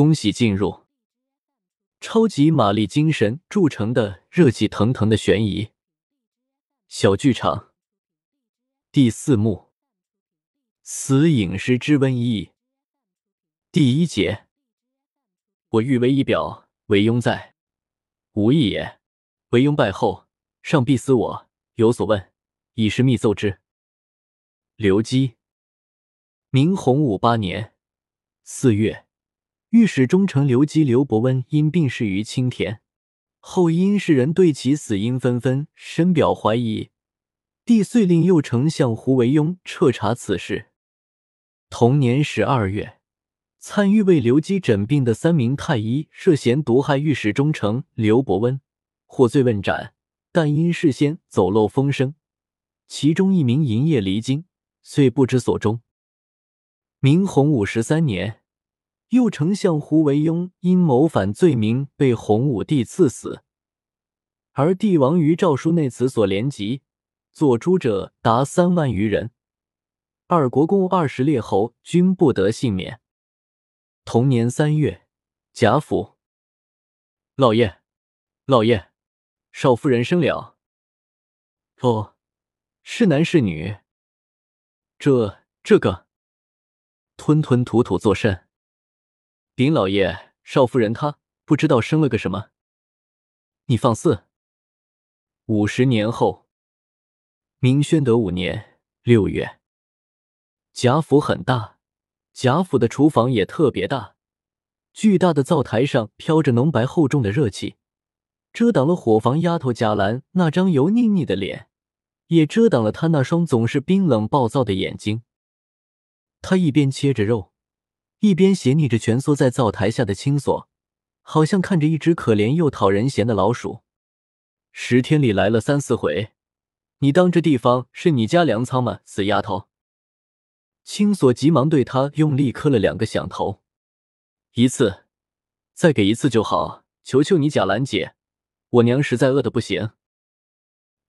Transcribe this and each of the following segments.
恭喜进入超级玛丽精神铸成的热气腾腾的悬疑小剧场第四幕：死影师之瘟疫第一节。我欲为一表，为庸在，无益也。为庸败后，上必思我有所问，以是密奏之。刘基，明洪武八年四月。御史中丞刘基刘伯温因病逝于青田，后因世人对其死因纷纷，深表怀疑。帝遂令右丞相胡惟庸彻查此事。同年十二月，参与为刘基诊病的三名太医涉嫌毒害御史中丞刘伯温，获罪问斩，但因事先走漏风声，其中一名营业离京，遂不知所终。明洪武十三年。右丞相胡惟庸因谋反罪名被洪武帝赐死，而帝王于诏书内此所连及，作诛者达三万余人，二国共二十列侯均不得幸免。同年三月，贾府，老爷，老爷，少夫人生了。哦，是男是女？这这个，吞吞吐吐作甚？禀老爷，少夫人她不知道生了个什么。你放肆！五十年后，明宣德五年六月，贾府很大，贾府的厨房也特别大。巨大的灶台上飘着浓白厚重的热气，遮挡了伙房丫头贾兰那张油腻腻的脸，也遮挡了她那双总是冰冷暴躁的眼睛。她一边切着肉。一边斜睨着蜷缩在灶台下的青锁，好像看着一只可怜又讨人嫌的老鼠。十天里来了三四回，你当这地方是你家粮仓吗？死丫头！青锁急忙对他用力磕了两个响头，一次，再给一次就好。求求你，贾兰姐，我娘实在饿得不行。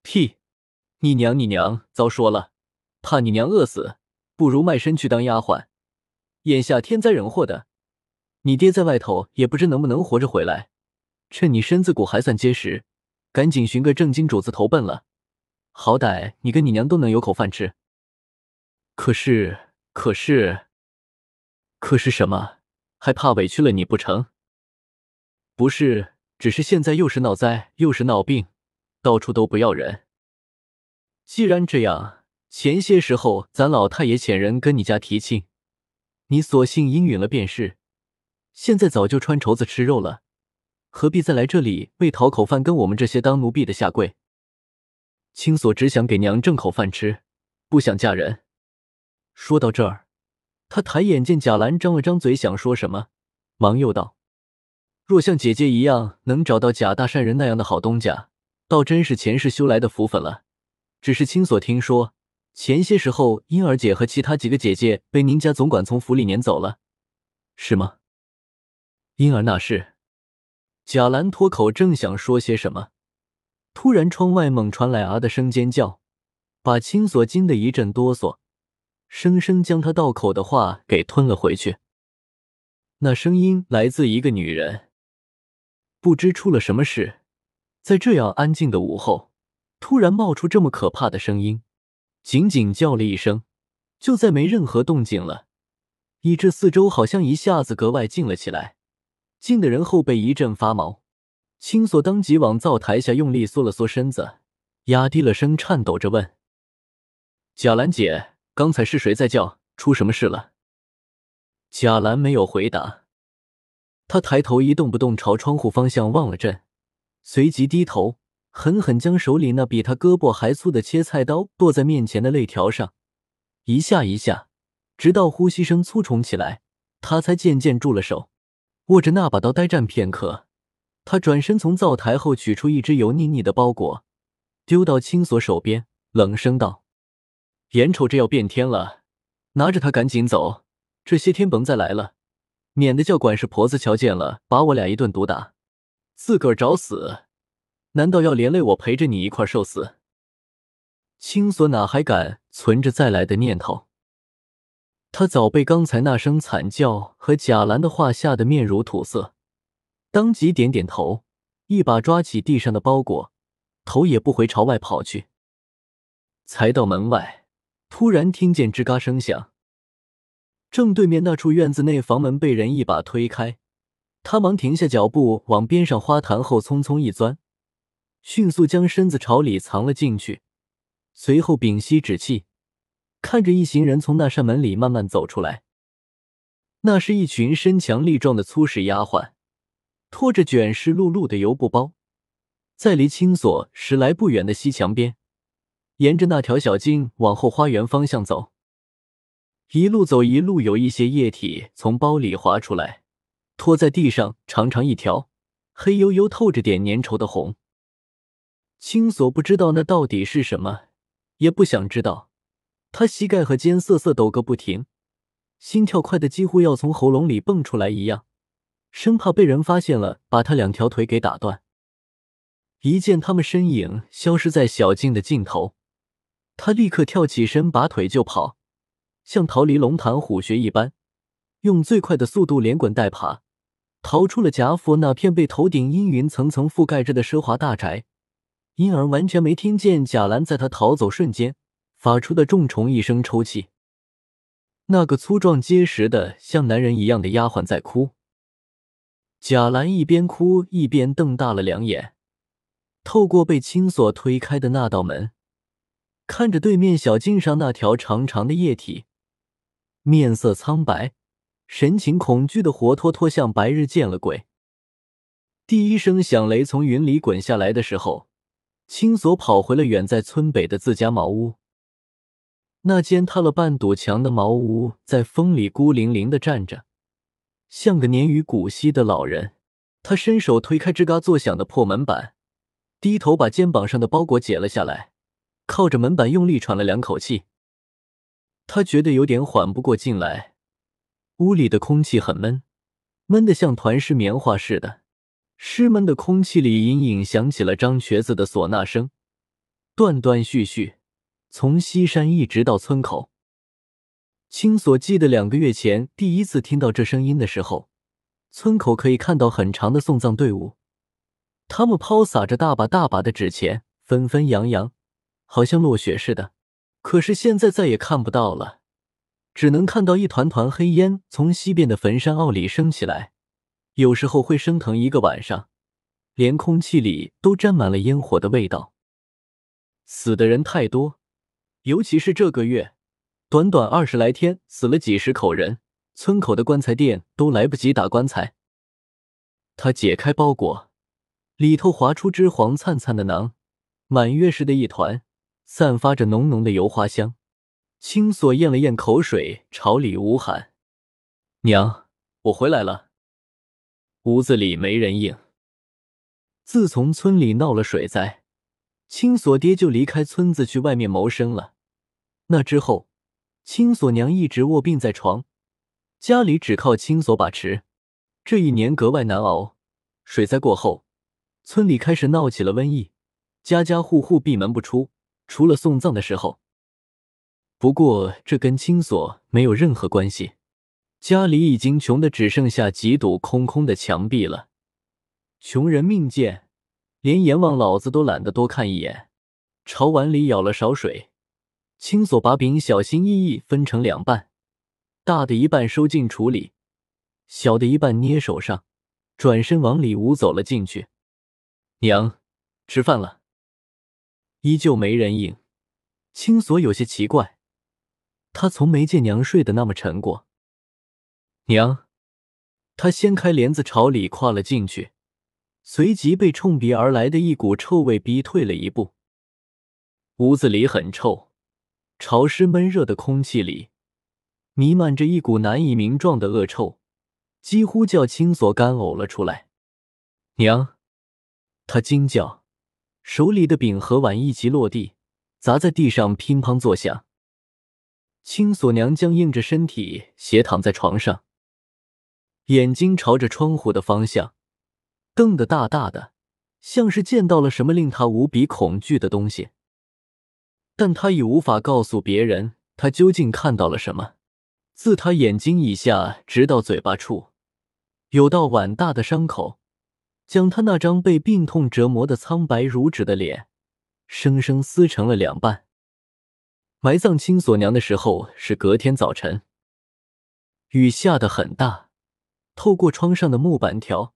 屁！你娘你娘，早说了，怕你娘饿死，不如卖身去当丫鬟。眼下天灾人祸的，你爹在外头也不知能不能活着回来。趁你身子骨还算结实，赶紧寻个正经主子投奔了，好歹你跟你娘都能有口饭吃。可是，可是，可是什么？还怕委屈了你不成？不是，只是现在又是闹灾又是闹病，到处都不要人。既然这样，前些时候咱老太爷遣人跟你家提亲。你索性应允了便是，现在早就穿绸子吃肉了，何必再来这里为讨口饭，跟我们这些当奴婢的下跪？青锁只想给娘挣口饭吃，不想嫁人。说到这儿，他抬眼见贾兰张了张嘴，想说什么，忙又道：“若像姐姐一样能找到贾大善人那样的好东家，倒真是前世修来的福分了。只是青锁听说。”前些时候，婴儿姐和其他几个姐姐被您家总管从府里撵走了，是吗？婴儿那是，贾兰脱口正想说些什么，突然窗外猛传来啊的声尖叫，把青锁惊得一阵哆嗦，生生将他道口的话给吞了回去。那声音来自一个女人，不知出了什么事，在这样安静的午后，突然冒出这么可怕的声音。仅仅叫了一声，就再没任何动静了，以致四周好像一下子格外静了起来，静的人后背一阵发毛。青锁当即往灶台下用力缩了缩身子，压低了声，颤抖着问：“贾兰姐，刚才是谁在叫？出什么事了？”贾兰没有回答，他抬头一动不动朝窗户方向望了阵，随即低头。狠狠将手里那比他胳膊还粗的切菜刀剁在面前的肋条上，一下一下，直到呼吸声粗重起来，他才渐渐住了手，握着那把刀呆站片刻。他转身从灶台后取出一只油腻腻的包裹，丢到青锁手边，冷声道：“眼瞅着要变天了，拿着它赶紧走，这些天甭再来了，免得叫管事婆子瞧见了，把我俩一顿毒打，自个儿找死。”难道要连累我陪着你一块受死？青锁哪还敢存着再来的念头？他早被刚才那声惨叫和贾兰的话吓得面如土色，当即点点头，一把抓起地上的包裹，头也不回朝外跑去。才到门外，突然听见吱嘎声响，正对面那处院子内房门被人一把推开，他忙停下脚步，往边上花坛后匆匆一钻，迅速将身子朝里藏了进去，随后屏息止气。看着一行人从那扇门里慢慢走出来，那是一群身强力壮的粗使丫鬟，拖着卷湿漉漉的油布包，在离青锁十来不远的西墙边，沿着那条小径往后花园方向走。一路走一路有一些液体从包里滑出来，拖在地上，长长一条，黑黝黝透着点粘稠的红。青锁不知道那到底是什么，也不想知道。他膝盖和肩瑟瑟抖个不停，心跳快的几乎要从喉咙里蹦出来一样，生怕被人发现了，把他两条腿给打断。一见他们身影消失在小径的尽头，他立刻跳起身，拔腿就跑，像逃离龙潭虎穴一般，用最快的速度连滚带爬，逃出了贾府那片被头顶阴云层层覆盖着的奢华大宅，因而完全没听见贾兰在他逃走瞬间。发出的重重一声抽泣。那个粗壮结实的像男人一样的丫鬟在哭。贾兰一边哭一边瞪大了两眼，透过被青锁推开的那道门，看着对面小径上那条长长的液体，面色苍白，神情恐惧的活脱脱像白日见了鬼。第一声响雷从云里滚下来的时候，青锁跑回了远在村北的自家茅屋。那间塌了半堵墙的茅屋，在风里孤零零的站着，像个年逾古稀的老人。他伸手推开吱嘎作响的破门板，低头把肩膀上的包裹解了下来，靠着门板用力喘了两口气。他觉得有点缓不过劲来。屋里的空气很闷，闷得像团湿棉花似的。湿闷的空气里隐隐响起了张瘸子的唢呐声，断断续续。从西山一直到村口，青锁记得两个月前第一次听到这声音的时候，村口可以看到很长的送葬队伍，他们抛洒着大把大把的纸钱，纷纷扬扬，好像落雪似的。可是现在再也看不到了，只能看到一团团黑烟从西边的坟山坳里升起来，有时候会升腾一个晚上，连空气里都沾满了烟火的味道。死的人太多。尤其是这个月，短短二十来天，死了几十口人，村口的棺材店都来不及打棺材。他解开包裹，里头滑出只黄灿灿的囊，满月似的一团，散发着浓浓的油花香。青锁咽了咽口水，朝里屋喊：“娘，我回来了。”屋子里没人应。自从村里闹了水灾。青锁爹就离开村子去外面谋生了。那之后，青锁娘一直卧病在床，家里只靠青锁把持。这一年格外难熬。水灾过后，村里开始闹起了瘟疫，家家户户闭门不出，除了送葬的时候。不过这跟青锁没有任何关系，家里已经穷的只剩下几堵空空的墙壁了。穷人命贱。连阎王老子都懒得多看一眼，朝碗里舀了勺水，青锁把饼小心翼翼分成两半，大的一半收进橱里，小的一半捏手上，转身往里屋走了进去。娘，吃饭了。依旧没人应，青锁有些奇怪，他从没见娘睡得那么沉过。娘，他掀开帘子朝里跨了进去。随即被冲鼻而来的一股臭味逼退了一步。屋子里很臭，潮湿闷热的空气里弥漫着一股难以名状的恶臭，几乎叫青锁干呕了出来。娘，他惊叫，手里的饼和碗一齐落地，砸在地上乒乓作响。青锁娘僵硬着身体斜躺在床上，眼睛朝着窗户的方向。瞪得大大的，像是见到了什么令他无比恐惧的东西。但他已无法告诉别人他究竟看到了什么。自他眼睛以下直到嘴巴处，有道碗大的伤口，将他那张被病痛折磨的苍白如纸的脸，生生撕成了两半。埋葬青锁娘的时候是隔天早晨，雨下得很大，透过窗上的木板条，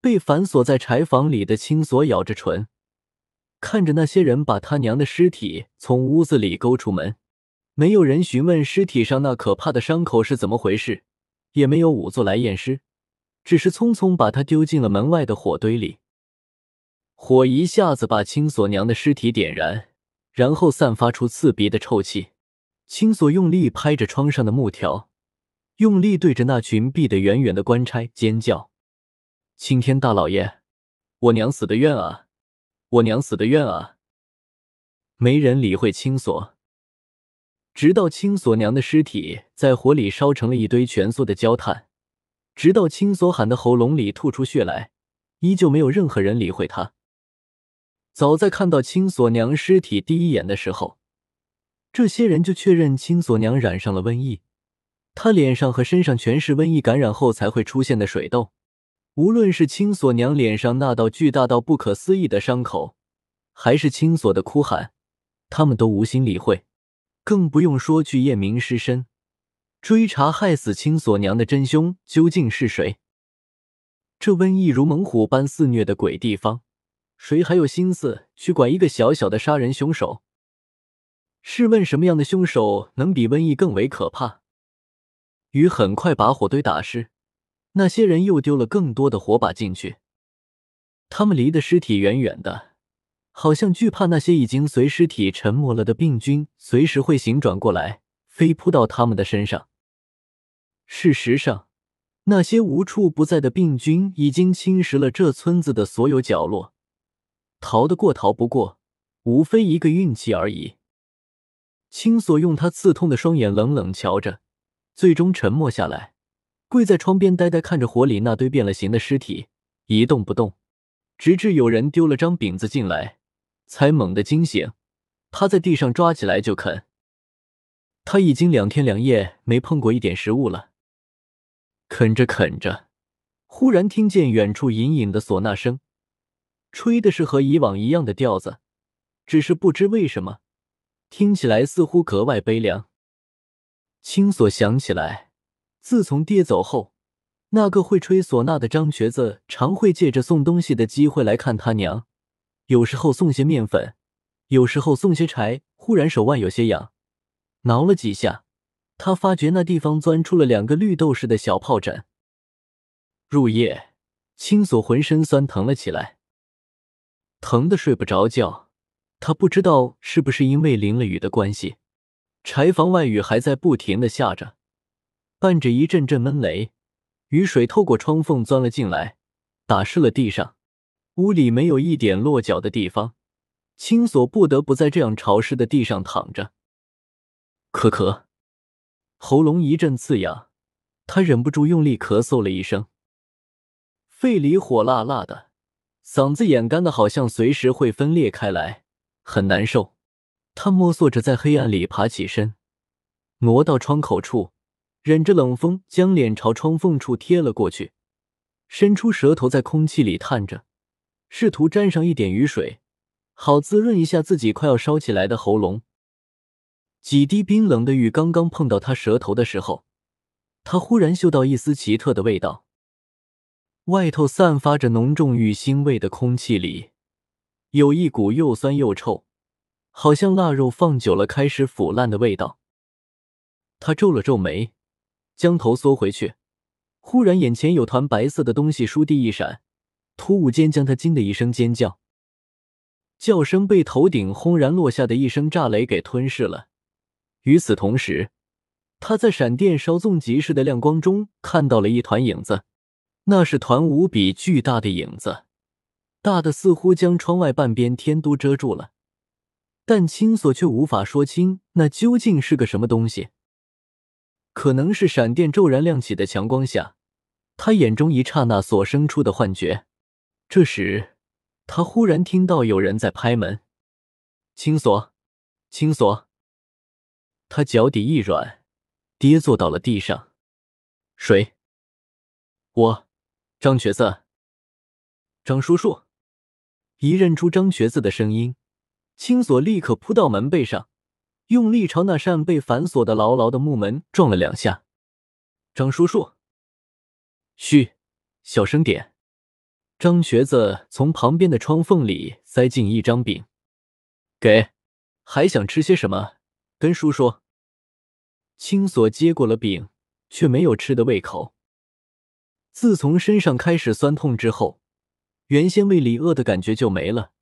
被反锁在柴房里的青锁咬着唇，看着那些人把他娘的尸体从屋子里勾出门。没有人询问尸体上那可怕的伤口是怎么回事，也没有仵作来验尸，只是匆匆把他丢进了门外的火堆里。火一下子把青锁娘的尸体点燃，然后散发出刺鼻的臭气。青锁用力拍着窗上的木条，用力对着那群避得远远的官差尖叫：“青天大老爷，我娘死的冤啊！我娘死的冤啊！”没人理会青锁。直到青锁娘的尸体在火里烧成了一堆蜷缩的焦炭，直到青锁喊的喉咙里吐出血来，依旧没有任何人理会他。早在看到青锁娘尸体第一眼的时候，这些人就确认青锁娘染上了瘟疫。他脸上和身上全是瘟疫感染后才会出现的水痘。无论是青锁娘脸上那道巨大到不可思议的伤口，还是青锁的哭喊，他们都无心理会。更不用说去验明尸身，追查害死青锁娘的真凶究竟是谁。这瘟疫如猛虎般肆虐的鬼地方，谁还有心思去管一个小小的杀人凶手？试问什么样的凶手能比瘟疫更为可怕？雨很快把火堆打湿，那些人又丢了更多的火把进去。他们离的尸体远远的。好像惧怕那些已经随尸体沉没了的病菌随时会醒转过来，飞扑到他们的身上。事实上，那些无处不在的病菌已经侵蚀了这村子的所有角落，逃得过逃不过，无非一个运气而已。青锁用他刺痛的双眼冷冷瞧着，最终沉默下来，跪在窗边呆呆看着火里那堆变了形的尸体，一动不动，直至有人丢了张饼子进来。才猛地惊醒，趴在地上抓起来就啃。他已经两天两夜没碰过一点食物了。啃着啃着，忽然听见远处隐隐的唢呐声，吹的是和以往一样的调子，只是不知为什么，听起来似乎格外悲凉。青锁想起来，自从爹走后，那个会吹唢呐的张瘸子常会借着送东西的机会来看他娘。有时候送些面粉，有时候送些柴。忽然手腕有些痒，挠了几下，他发觉那地方钻出了两个绿豆似的小疱疹。入夜，青锁浑身酸疼了起来，疼得睡不着觉。他不知道是不是因为淋了雨的关系，柴房外雨还在不停的下着，伴着一阵阵闷雷，雨水透过窗缝钻了进来，打湿了地上。屋里没有一点落脚的地方，青锁不得不在这样潮湿的地上躺着。咳咳，喉咙一阵刺痒，他忍不住用力咳嗽了一声，肺里火辣辣的，嗓子眼干的，好像随时会分裂开来，很难受。他摸索着在黑暗里爬起身，挪到窗口处，忍着冷风，将脸朝窗缝处贴了过去，伸出舌头在空气里探着。试图沾上一点雨水，好滋润一下自己快要烧起来的喉咙。几滴冰冷的雨刚刚碰到他舌头的时候，他忽然嗅到一丝奇特的味道。外头散发着浓重雨腥味的空气里，有一股又酸又臭，好像腊肉放久了开始腐烂的味道。他皱了皱眉，将头缩回去，忽然眼前有团白色的东西倏地一闪。突兀间，将他惊的一声尖叫，叫声被头顶轰然落下的一声炸雷给吞噬了。与此同时，他在闪电稍纵即逝的亮光中看到了一团影子，那是团无比巨大的影子，大的似乎将窗外半边天都遮住了。但青锁却无法说清那究竟是个什么东西，可能是闪电骤然亮起的强光下，他眼中一刹那所生出的幻觉。这时，他忽然听到有人在拍门。青锁，青锁。他脚底一软，跌坐到了地上。谁？我，张瘸子。张叔叔。一认出张瘸子的声音，青锁立刻扑到门背上，用力朝那扇被反锁的牢牢的木门撞了两下。张叔叔。嘘，小声点。张瘸子从旁边的窗缝里塞进一张饼，给。还想吃些什么？跟叔说。青锁接过了饼，却没有吃的胃口。自从身上开始酸痛之后，原先胃里饿的感觉就没了，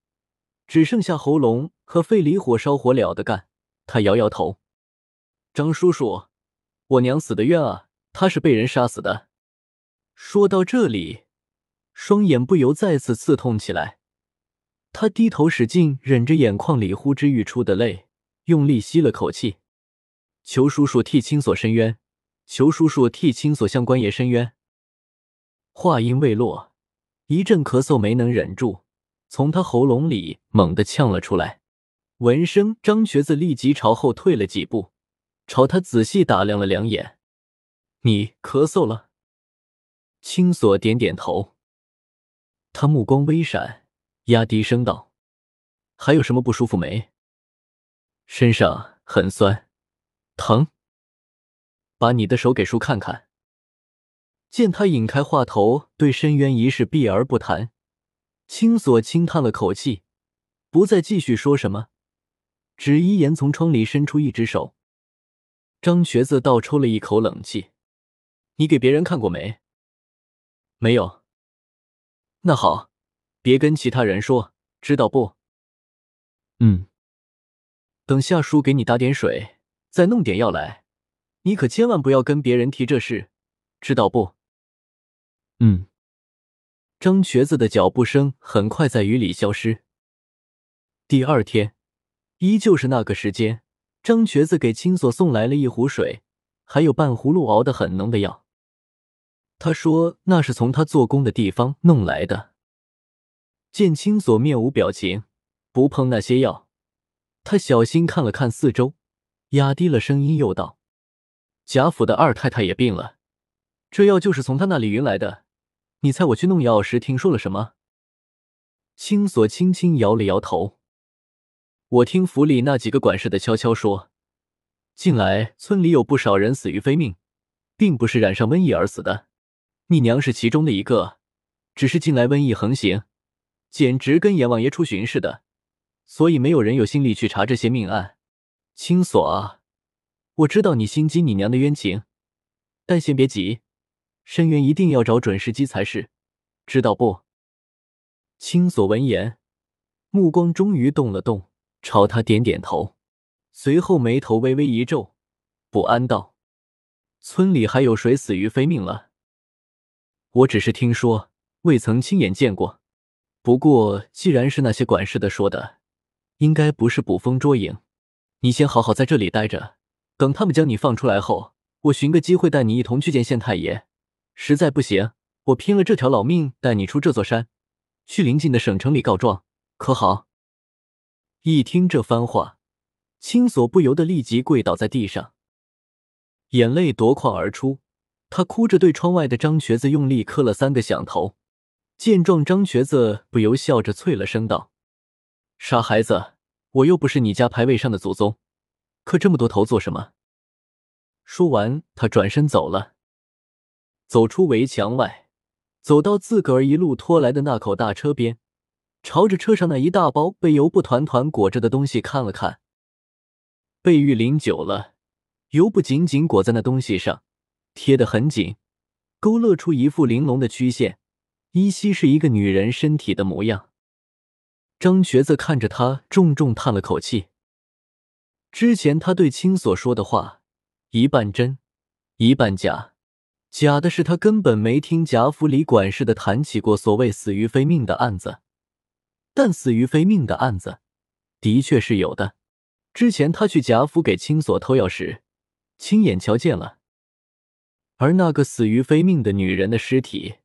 只剩下喉咙和肺里火烧火燎的干。他摇摇头：“张叔叔，我娘死的冤啊！她是被人杀死的。”说到这里。双眼不由再次刺痛起来，他低头使劲忍着眼眶里呼之欲出的泪，用力吸了口气，求叔叔替青锁伸冤，求叔叔替青锁向官爷伸冤。话音未落，一阵咳嗽没能忍住，从他喉咙里猛地呛了出来。闻声，张瘸子立即朝后退了几步，朝他仔细打量了两眼：“你咳嗽了？”青锁点点头。他目光微闪，压低声道：“还有什么不舒服没？身上很酸，疼。把你的手给叔看看。”见他引开话头，对深渊一事避而不谈，青锁轻叹了口气，不再继续说什么，只依言从窗里伸出一只手。张瘸子倒抽了一口冷气：“你给别人看过没？没有。”那好，别跟其他人说，知道不？嗯。等夏叔给你打点水，再弄点药来，你可千万不要跟别人提这事，知道不？嗯。张瘸子的脚步声很快在雨里消失。第二天，依旧是那个时间，张瘸子给青锁送来了一壶水，还有半葫芦熬得很浓的药。他说：“那是从他做工的地方弄来的。”见青锁面无表情，不碰那些药，他小心看了看四周，压低了声音又道：“贾府的二太太也病了，这药就是从他那里运来的。你猜我去弄药时听说了什么？”青锁轻轻摇了摇头：“我听府里那几个管事的悄悄说，近来村里有不少人死于非命，并不是染上瘟疫而死的。”你娘是其中的一个，只是近来瘟疫横行，简直跟阎王爷出巡似的，所以没有人有心力去查这些命案。青锁啊，我知道你心激你娘的冤情，但先别急，深渊一定要找准时机才是，知道不？青锁闻言，目光终于动了动，朝他点点头，随后眉头微微一皱，不安道：“村里还有谁死于非命了？”我只是听说，未曾亲眼见过。不过，既然是那些管事的说的，应该不是捕风捉影。你先好好在这里待着，等他们将你放出来后，我寻个机会带你一同去见县太爷。实在不行，我拼了这条老命带你出这座山，去邻近的省城里告状，可好？一听这番话，青锁不由得立即跪倒在地上，眼泪夺眶而出。他哭着对窗外的张瘸子用力磕了三个响头，见状，张瘸子不由笑着啐了声道：“傻孩子，我又不是你家牌位上的祖宗，磕这么多头做什么？”说完，他转身走了。走出围墙外，走到自个儿一路拖来的那口大车边，朝着车上那一大包被油布团团裹着的东西看了看。被玉淋久了，油布紧紧裹在那东西上。贴得很紧，勾勒出一副玲珑的曲线，依稀是一个女人身体的模样。张瘸子看着他，重重叹了口气。之前他对青所说的话，一半真，一半假。假的是他根本没听贾府里管事的谈起过所谓死于非命的案子，但死于非命的案子的确是有的。之前他去贾府给青锁偷药时，亲眼瞧见了。而那个死于非命的女人的尸体，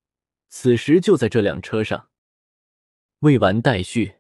此时就在这辆车上。未完待续。